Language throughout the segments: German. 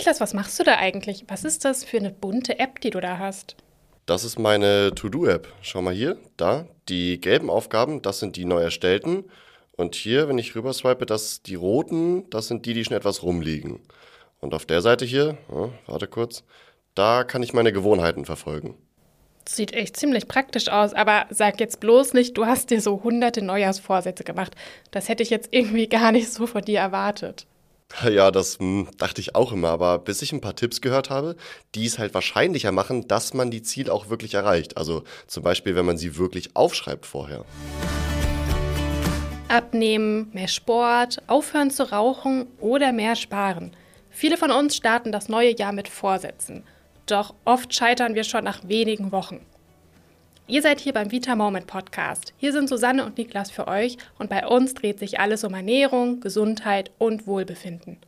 Niklas, was machst du da eigentlich? Was ist das für eine bunte App, die du da hast? Das ist meine To-Do-App. Schau mal hier, da. Die gelben Aufgaben, das sind die neu erstellten. Und hier, wenn ich rüber swipe, das die roten, das sind die, die schon etwas rumliegen. Und auf der Seite hier, ja, warte kurz, da kann ich meine Gewohnheiten verfolgen. Sieht echt ziemlich praktisch aus, aber sag jetzt bloß nicht, du hast dir so hunderte Neujahrsvorsätze gemacht. Das hätte ich jetzt irgendwie gar nicht so von dir erwartet. Ja, das hm, dachte ich auch immer, aber bis ich ein paar Tipps gehört habe, die es halt wahrscheinlicher machen, dass man die Ziele auch wirklich erreicht. Also zum Beispiel, wenn man sie wirklich aufschreibt vorher. Abnehmen, mehr Sport, aufhören zu rauchen oder mehr sparen. Viele von uns starten das neue Jahr mit Vorsätzen. Doch oft scheitern wir schon nach wenigen Wochen. Ihr seid hier beim Vita Moment Podcast. Hier sind Susanne und Niklas für euch und bei uns dreht sich alles um Ernährung, Gesundheit und Wohlbefinden.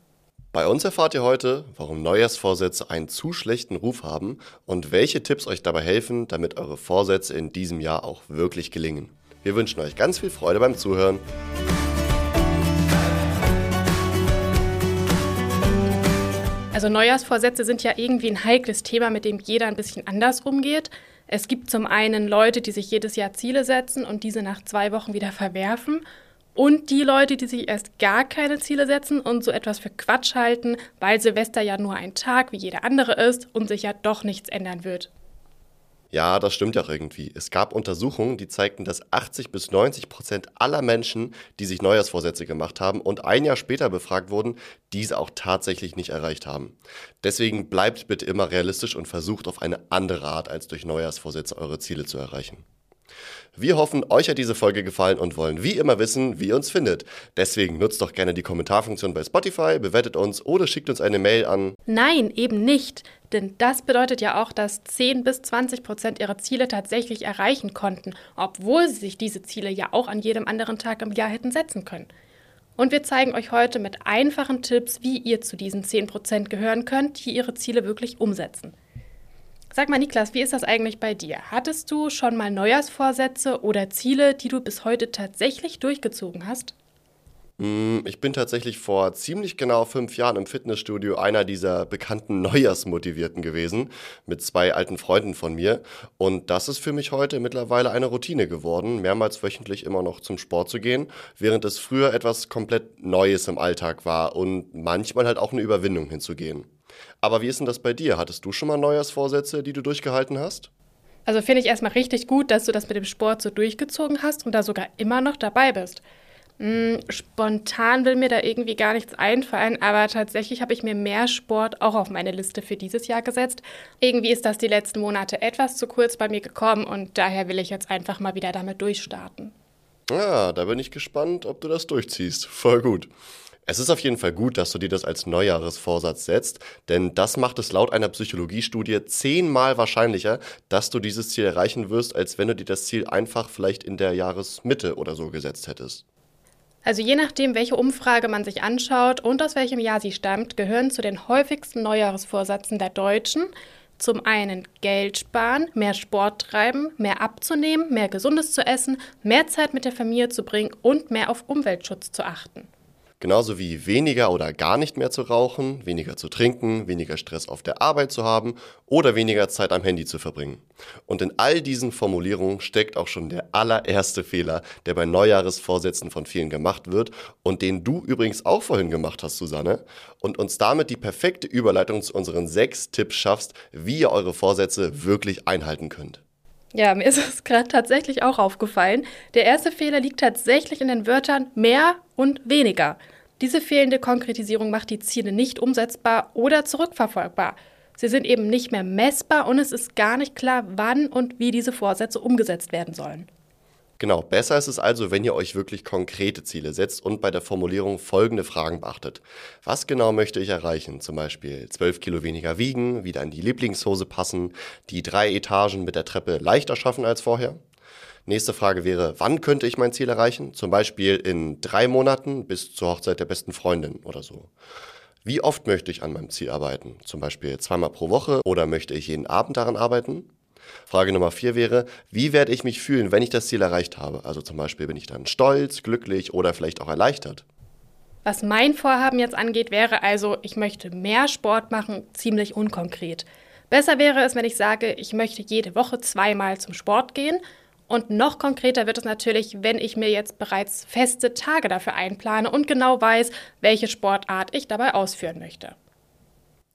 Bei uns erfahrt ihr heute, warum Neujahrsvorsätze einen zu schlechten Ruf haben und welche Tipps euch dabei helfen, damit eure Vorsätze in diesem Jahr auch wirklich gelingen. Wir wünschen euch ganz viel Freude beim Zuhören. Also Neujahrsvorsätze sind ja irgendwie ein heikles Thema, mit dem jeder ein bisschen anders umgeht. Es gibt zum einen Leute, die sich jedes Jahr Ziele setzen und diese nach zwei Wochen wieder verwerfen. Und die Leute, die sich erst gar keine Ziele setzen und so etwas für Quatsch halten, weil Silvester ja nur ein Tag wie jeder andere ist und sich ja doch nichts ändern wird. Ja, das stimmt ja auch irgendwie. Es gab Untersuchungen, die zeigten, dass 80 bis 90 Prozent aller Menschen, die sich Neujahrsvorsätze gemacht haben und ein Jahr später befragt wurden, diese auch tatsächlich nicht erreicht haben. Deswegen bleibt bitte immer realistisch und versucht auf eine andere Art als durch Neujahrsvorsätze eure Ziele zu erreichen. Wir hoffen, euch hat diese Folge gefallen und wollen wie immer wissen, wie ihr uns findet. Deswegen nutzt doch gerne die Kommentarfunktion bei Spotify, bewertet uns oder schickt uns eine Mail an. Nein, eben nicht. Denn das bedeutet ja auch, dass 10 bis 20 Prozent ihrer Ziele tatsächlich erreichen konnten, obwohl sie sich diese Ziele ja auch an jedem anderen Tag im Jahr hätten setzen können. Und wir zeigen euch heute mit einfachen Tipps, wie ihr zu diesen 10 Prozent gehören könnt, die ihre Ziele wirklich umsetzen. Sag mal, Niklas, wie ist das eigentlich bei dir? Hattest du schon mal Neujahrsvorsätze oder Ziele, die du bis heute tatsächlich durchgezogen hast? Mm, ich bin tatsächlich vor ziemlich genau fünf Jahren im Fitnessstudio einer dieser bekannten Neujahrsmotivierten gewesen, mit zwei alten Freunden von mir. Und das ist für mich heute mittlerweile eine Routine geworden, mehrmals wöchentlich immer noch zum Sport zu gehen, während es früher etwas komplett Neues im Alltag war und manchmal halt auch eine Überwindung hinzugehen. Aber wie ist denn das bei dir? Hattest du schon mal Neujahrsvorsätze, die du durchgehalten hast? Also finde ich erstmal richtig gut, dass du das mit dem Sport so durchgezogen hast und da sogar immer noch dabei bist. Hm, spontan will mir da irgendwie gar nichts einfallen, aber tatsächlich habe ich mir mehr Sport auch auf meine Liste für dieses Jahr gesetzt. Irgendwie ist das die letzten Monate etwas zu kurz bei mir gekommen und daher will ich jetzt einfach mal wieder damit durchstarten. Ja, da bin ich gespannt, ob du das durchziehst. Voll gut. Es ist auf jeden Fall gut, dass du dir das als Neujahresvorsatz setzt, denn das macht es laut einer Psychologiestudie zehnmal wahrscheinlicher, dass du dieses Ziel erreichen wirst, als wenn du dir das Ziel einfach vielleicht in der Jahresmitte oder so gesetzt hättest. Also je nachdem, welche Umfrage man sich anschaut und aus welchem Jahr sie stammt, gehören zu den häufigsten Neujahresvorsätzen der Deutschen zum einen Geld sparen, mehr Sport treiben, mehr abzunehmen, mehr Gesundes zu essen, mehr Zeit mit der Familie zu bringen und mehr auf Umweltschutz zu achten. Genauso wie weniger oder gar nicht mehr zu rauchen, weniger zu trinken, weniger Stress auf der Arbeit zu haben oder weniger Zeit am Handy zu verbringen. Und in all diesen Formulierungen steckt auch schon der allererste Fehler, der bei Neujahresvorsätzen von vielen gemacht wird und den du übrigens auch vorhin gemacht hast, Susanne, und uns damit die perfekte Überleitung zu unseren sechs Tipps schaffst, wie ihr eure Vorsätze wirklich einhalten könnt. Ja, mir ist es gerade tatsächlich auch aufgefallen. Der erste Fehler liegt tatsächlich in den Wörtern mehr und weniger. Diese fehlende Konkretisierung macht die Ziele nicht umsetzbar oder zurückverfolgbar. Sie sind eben nicht mehr messbar und es ist gar nicht klar, wann und wie diese Vorsätze umgesetzt werden sollen. Genau, besser ist es also, wenn ihr euch wirklich konkrete Ziele setzt und bei der Formulierung folgende Fragen beachtet. Was genau möchte ich erreichen? Zum Beispiel 12 Kilo weniger wiegen, wieder in die Lieblingshose passen, die drei Etagen mit der Treppe leichter schaffen als vorher? Nächste Frage wäre, wann könnte ich mein Ziel erreichen? Zum Beispiel in drei Monaten bis zur Hochzeit der besten Freundin oder so. Wie oft möchte ich an meinem Ziel arbeiten? Zum Beispiel zweimal pro Woche oder möchte ich jeden Abend daran arbeiten? Frage Nummer vier wäre, wie werde ich mich fühlen, wenn ich das Ziel erreicht habe? Also zum Beispiel bin ich dann stolz, glücklich oder vielleicht auch erleichtert? Was mein Vorhaben jetzt angeht, wäre also, ich möchte mehr Sport machen, ziemlich unkonkret. Besser wäre es, wenn ich sage, ich möchte jede Woche zweimal zum Sport gehen. Und noch konkreter wird es natürlich, wenn ich mir jetzt bereits feste Tage dafür einplane und genau weiß, welche Sportart ich dabei ausführen möchte.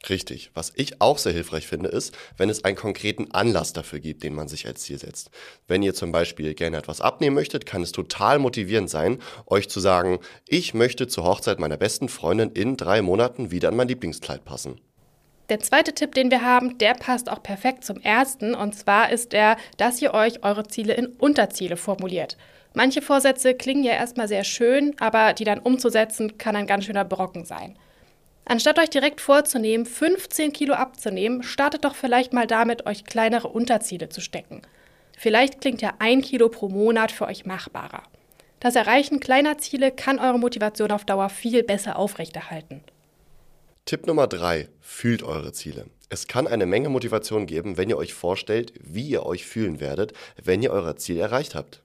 Richtig. Was ich auch sehr hilfreich finde, ist, wenn es einen konkreten Anlass dafür gibt, den man sich als Ziel setzt. Wenn ihr zum Beispiel gerne etwas abnehmen möchtet, kann es total motivierend sein, euch zu sagen, ich möchte zur Hochzeit meiner besten Freundin in drei Monaten wieder an mein Lieblingskleid passen. Der zweite Tipp, den wir haben, der passt auch perfekt zum ersten. Und zwar ist der, dass ihr euch eure Ziele in Unterziele formuliert. Manche Vorsätze klingen ja erstmal sehr schön, aber die dann umzusetzen, kann ein ganz schöner Brocken sein. Anstatt euch direkt vorzunehmen, 15 Kilo abzunehmen, startet doch vielleicht mal damit, euch kleinere Unterziele zu stecken. Vielleicht klingt ja ein Kilo pro Monat für euch machbarer. Das Erreichen kleiner Ziele kann eure Motivation auf Dauer viel besser aufrechterhalten. Tipp Nummer 3. Fühlt eure Ziele. Es kann eine Menge Motivation geben, wenn ihr euch vorstellt, wie ihr euch fühlen werdet, wenn ihr euer Ziel erreicht habt.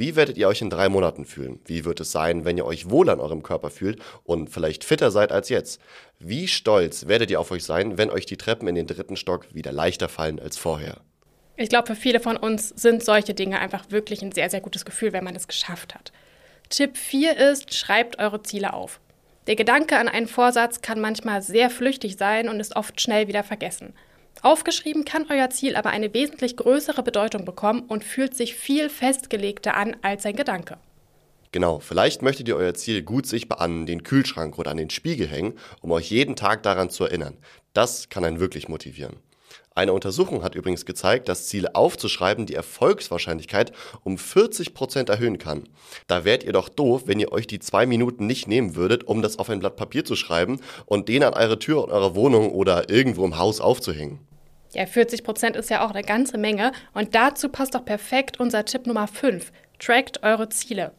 Wie werdet ihr euch in drei Monaten fühlen? Wie wird es sein, wenn ihr euch wohl an eurem Körper fühlt und vielleicht fitter seid als jetzt? Wie stolz werdet ihr auf euch sein, wenn euch die Treppen in den dritten Stock wieder leichter fallen als vorher? Ich glaube, für viele von uns sind solche Dinge einfach wirklich ein sehr, sehr gutes Gefühl, wenn man es geschafft hat. Tipp 4 ist, schreibt eure Ziele auf. Der Gedanke an einen Vorsatz kann manchmal sehr flüchtig sein und ist oft schnell wieder vergessen. Aufgeschrieben kann euer Ziel aber eine wesentlich größere Bedeutung bekommen und fühlt sich viel festgelegter an als ein Gedanke. Genau, vielleicht möchtet ihr euer Ziel gut sichtbar an den Kühlschrank oder an den Spiegel hängen, um euch jeden Tag daran zu erinnern. Das kann einen wirklich motivieren. Eine Untersuchung hat übrigens gezeigt, dass Ziele aufzuschreiben die Erfolgswahrscheinlichkeit um 40 Prozent erhöhen kann. Da wärt ihr doch doof, wenn ihr euch die zwei Minuten nicht nehmen würdet, um das auf ein Blatt Papier zu schreiben und den an eure Tür in eurer Wohnung oder irgendwo im Haus aufzuhängen. Ja, 40 Prozent ist ja auch eine ganze Menge. Und dazu passt doch perfekt unser Tipp Nummer 5. Trackt eure Ziele.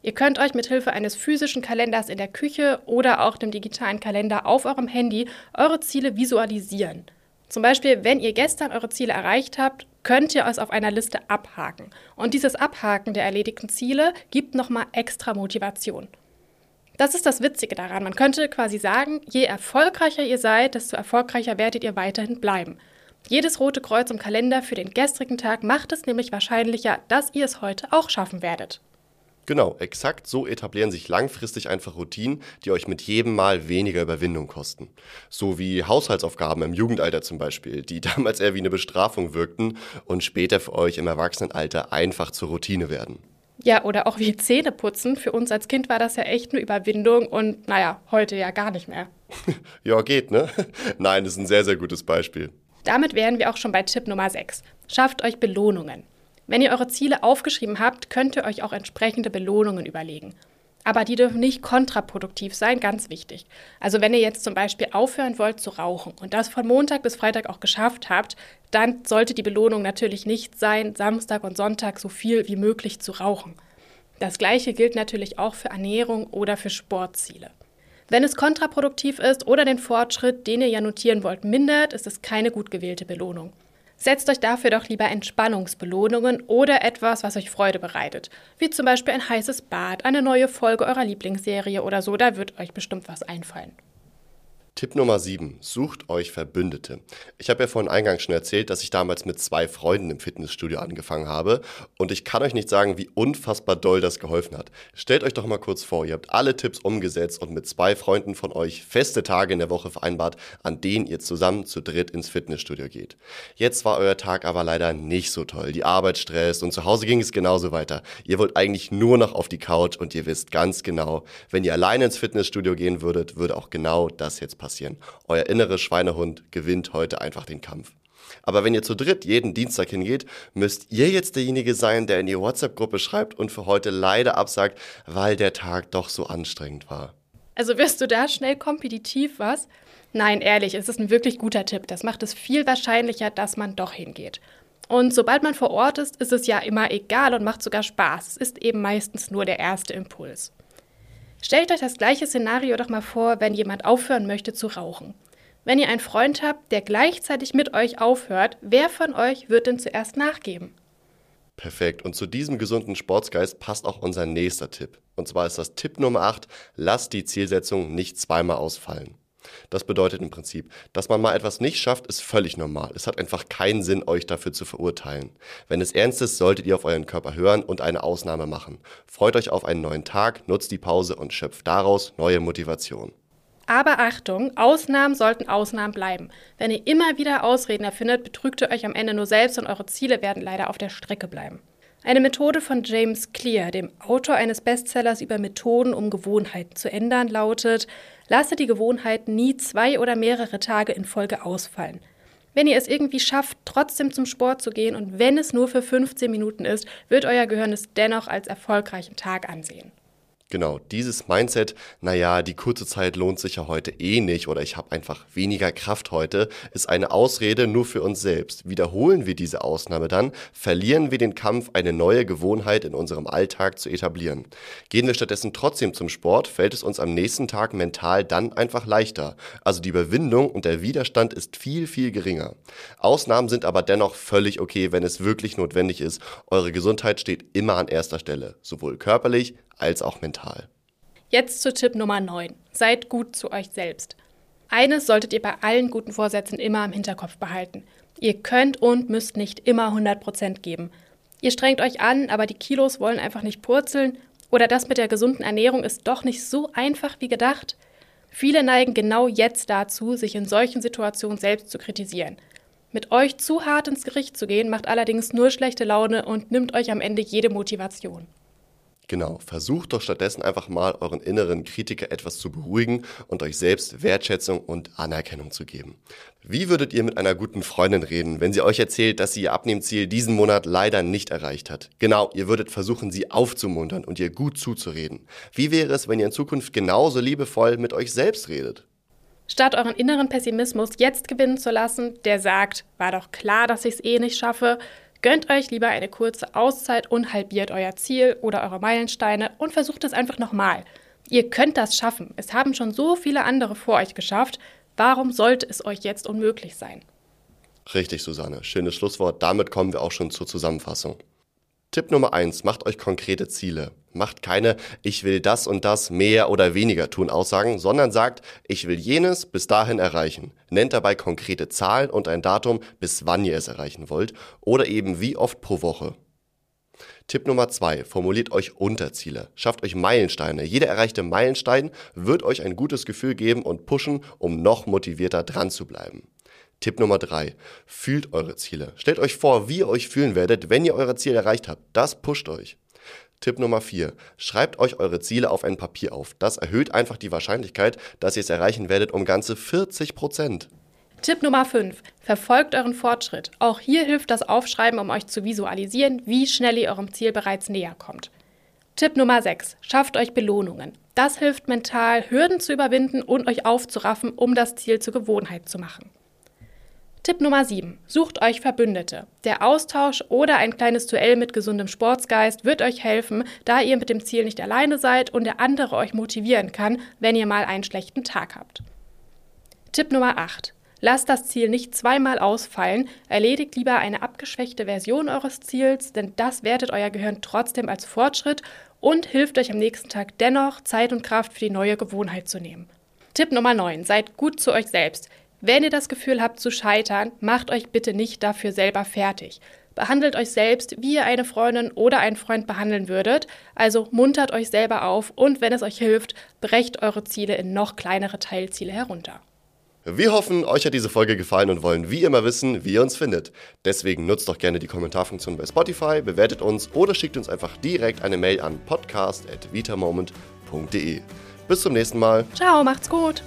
Ihr könnt euch mit Hilfe eines physischen Kalenders in der Küche oder auch dem digitalen Kalender auf eurem Handy eure Ziele visualisieren. Zum Beispiel, wenn ihr gestern eure Ziele erreicht habt, könnt ihr es auf einer Liste abhaken. Und dieses Abhaken der erledigten Ziele gibt nochmal extra Motivation. Das ist das Witzige daran. Man könnte quasi sagen, je erfolgreicher ihr seid, desto erfolgreicher werdet ihr weiterhin bleiben. Jedes rote Kreuz im Kalender für den gestrigen Tag macht es nämlich wahrscheinlicher, dass ihr es heute auch schaffen werdet. Genau, exakt so etablieren sich langfristig einfach Routinen, die euch mit jedem Mal weniger Überwindung kosten. So wie Haushaltsaufgaben im Jugendalter zum Beispiel, die damals eher wie eine Bestrafung wirkten und später für euch im Erwachsenenalter einfach zur Routine werden. Ja, oder auch wie Zähneputzen. Für uns als Kind war das ja echt eine Überwindung und naja, heute ja gar nicht mehr. ja, geht, ne? Nein, das ist ein sehr, sehr gutes Beispiel. Damit wären wir auch schon bei Tipp Nummer 6. Schafft euch Belohnungen. Wenn ihr eure Ziele aufgeschrieben habt, könnt ihr euch auch entsprechende Belohnungen überlegen. Aber die dürfen nicht kontraproduktiv sein, ganz wichtig. Also wenn ihr jetzt zum Beispiel aufhören wollt zu rauchen und das von Montag bis Freitag auch geschafft habt, dann sollte die Belohnung natürlich nicht sein, Samstag und Sonntag so viel wie möglich zu rauchen. Das gleiche gilt natürlich auch für Ernährung oder für Sportziele. Wenn es kontraproduktiv ist oder den Fortschritt, den ihr ja notieren wollt, mindert, ist es keine gut gewählte Belohnung. Setzt euch dafür doch lieber Entspannungsbelohnungen oder etwas, was euch Freude bereitet. Wie zum Beispiel ein heißes Bad, eine neue Folge eurer Lieblingsserie oder so, da wird euch bestimmt was einfallen. Tipp Nummer 7. Sucht euch Verbündete. Ich habe ja vorhin eingangs schon erzählt, dass ich damals mit zwei Freunden im Fitnessstudio angefangen habe und ich kann euch nicht sagen, wie unfassbar doll das geholfen hat. Stellt euch doch mal kurz vor, ihr habt alle Tipps umgesetzt und mit zwei Freunden von euch feste Tage in der Woche vereinbart, an denen ihr zusammen zu dritt ins Fitnessstudio geht. Jetzt war euer Tag aber leider nicht so toll. Die Arbeit stresst und zu Hause ging es genauso weiter. Ihr wollt eigentlich nur noch auf die Couch und ihr wisst ganz genau, wenn ihr alleine ins Fitnessstudio gehen würdet, würde auch genau das jetzt passieren passieren. Euer innerer Schweinehund gewinnt heute einfach den Kampf. Aber wenn ihr zu dritt jeden Dienstag hingeht, müsst ihr jetzt derjenige sein, der in die WhatsApp-Gruppe schreibt und für heute leider absagt, weil der Tag doch so anstrengend war. Also wirst du da schnell kompetitiv, was? Nein, ehrlich, es ist ein wirklich guter Tipp. Das macht es viel wahrscheinlicher, dass man doch hingeht. Und sobald man vor Ort ist, ist es ja immer egal und macht sogar Spaß. Es ist eben meistens nur der erste Impuls. Stellt euch das gleiche Szenario doch mal vor, wenn jemand aufhören möchte zu rauchen. Wenn ihr einen Freund habt, der gleichzeitig mit euch aufhört, wer von euch wird denn zuerst nachgeben? Perfekt. Und zu diesem gesunden Sportsgeist passt auch unser nächster Tipp. Und zwar ist das Tipp Nummer 8, lasst die Zielsetzung nicht zweimal ausfallen. Das bedeutet im Prinzip, dass man mal etwas nicht schafft, ist völlig normal. Es hat einfach keinen Sinn, euch dafür zu verurteilen. Wenn es ernst ist, solltet ihr auf euren Körper hören und eine Ausnahme machen. Freut euch auf einen neuen Tag, nutzt die Pause und schöpft daraus neue Motivation. Aber Achtung, Ausnahmen sollten Ausnahmen bleiben. Wenn ihr immer wieder Ausreden erfindet, betrügt ihr euch am Ende nur selbst und eure Ziele werden leider auf der Strecke bleiben. Eine Methode von James Clear, dem Autor eines Bestsellers über Methoden, um Gewohnheiten zu ändern, lautet, lasse die Gewohnheit nie zwei oder mehrere Tage in Folge ausfallen. Wenn ihr es irgendwie schafft, trotzdem zum Sport zu gehen und wenn es nur für 15 Minuten ist, wird euer Gehirn es dennoch als erfolgreichen Tag ansehen. Genau, dieses Mindset, naja, die kurze Zeit lohnt sich ja heute eh nicht oder ich habe einfach weniger Kraft heute, ist eine Ausrede nur für uns selbst. Wiederholen wir diese Ausnahme dann, verlieren wir den Kampf, eine neue Gewohnheit in unserem Alltag zu etablieren. Gehen wir stattdessen trotzdem zum Sport, fällt es uns am nächsten Tag mental dann einfach leichter. Also die Überwindung und der Widerstand ist viel, viel geringer. Ausnahmen sind aber dennoch völlig okay, wenn es wirklich notwendig ist. Eure Gesundheit steht immer an erster Stelle, sowohl körperlich als auch mental. Jetzt zu Tipp Nummer 9. Seid gut zu euch selbst. Eines solltet ihr bei allen guten Vorsätzen immer im Hinterkopf behalten. Ihr könnt und müsst nicht immer 100% geben. Ihr strengt euch an, aber die Kilos wollen einfach nicht purzeln oder das mit der gesunden Ernährung ist doch nicht so einfach wie gedacht. Viele neigen genau jetzt dazu, sich in solchen Situationen selbst zu kritisieren. Mit euch zu hart ins Gericht zu gehen, macht allerdings nur schlechte Laune und nimmt euch am Ende jede Motivation. Genau, versucht doch stattdessen einfach mal euren inneren Kritiker etwas zu beruhigen und euch selbst Wertschätzung und Anerkennung zu geben. Wie würdet ihr mit einer guten Freundin reden, wenn sie euch erzählt, dass sie ihr Abnehmziel diesen Monat leider nicht erreicht hat? Genau, ihr würdet versuchen, sie aufzumuntern und ihr gut zuzureden. Wie wäre es, wenn ihr in Zukunft genauso liebevoll mit euch selbst redet? Statt euren inneren Pessimismus jetzt gewinnen zu lassen, der sagt, war doch klar, dass ich es eh nicht schaffe, Gönnt euch lieber eine kurze Auszeit und halbiert euer Ziel oder eure Meilensteine und versucht es einfach nochmal. Ihr könnt das schaffen. Es haben schon so viele andere vor euch geschafft. Warum sollte es euch jetzt unmöglich sein? Richtig, Susanne. Schönes Schlusswort. Damit kommen wir auch schon zur Zusammenfassung. Tipp Nummer eins: Macht euch konkrete Ziele. Macht keine Ich will das und das mehr oder weniger tun Aussagen, sondern sagt, ich will jenes bis dahin erreichen. Nennt dabei konkrete Zahlen und ein Datum, bis wann ihr es erreichen wollt oder eben wie oft pro Woche. Tipp Nummer zwei: Formuliert euch Unterziele. Schafft euch Meilensteine. Jeder erreichte Meilenstein wird euch ein gutes Gefühl geben und pushen, um noch motivierter dran zu bleiben. Tipp Nummer drei: Fühlt eure Ziele. Stellt euch vor, wie ihr euch fühlen werdet, wenn ihr eure Ziele erreicht habt. Das pusht euch. Tipp Nummer vier: Schreibt euch eure Ziele auf ein Papier auf. Das erhöht einfach die Wahrscheinlichkeit, dass ihr es erreichen werdet, um ganze 40 Prozent. Tipp Nummer 5. Verfolgt euren Fortschritt. Auch hier hilft das Aufschreiben, um euch zu visualisieren, wie schnell ihr eurem Ziel bereits näher kommt. Tipp Nummer 6. Schafft euch Belohnungen. Das hilft mental, Hürden zu überwinden und euch aufzuraffen, um das Ziel zur Gewohnheit zu machen. Tipp Nummer 7. Sucht euch Verbündete. Der Austausch oder ein kleines Duell mit gesundem Sportsgeist wird euch helfen, da ihr mit dem Ziel nicht alleine seid und der andere euch motivieren kann, wenn ihr mal einen schlechten Tag habt. Tipp Nummer 8. Lasst das Ziel nicht zweimal ausfallen, erledigt lieber eine abgeschwächte Version eures Ziels, denn das wertet euer Gehirn trotzdem als Fortschritt und hilft euch am nächsten Tag dennoch, Zeit und Kraft für die neue Gewohnheit zu nehmen. Tipp Nummer 9. Seid gut zu euch selbst. Wenn ihr das Gefühl habt zu scheitern, macht euch bitte nicht dafür selber fertig. Behandelt euch selbst, wie ihr eine Freundin oder einen Freund behandeln würdet. Also muntert euch selber auf und wenn es euch hilft, brecht eure Ziele in noch kleinere Teilziele herunter. Wir hoffen, euch hat diese Folge gefallen und wollen wie immer wissen, wie ihr uns findet. Deswegen nutzt doch gerne die Kommentarfunktion bei Spotify, bewertet uns oder schickt uns einfach direkt eine Mail an podcast.vitamoment.de. Bis zum nächsten Mal. Ciao, macht's gut.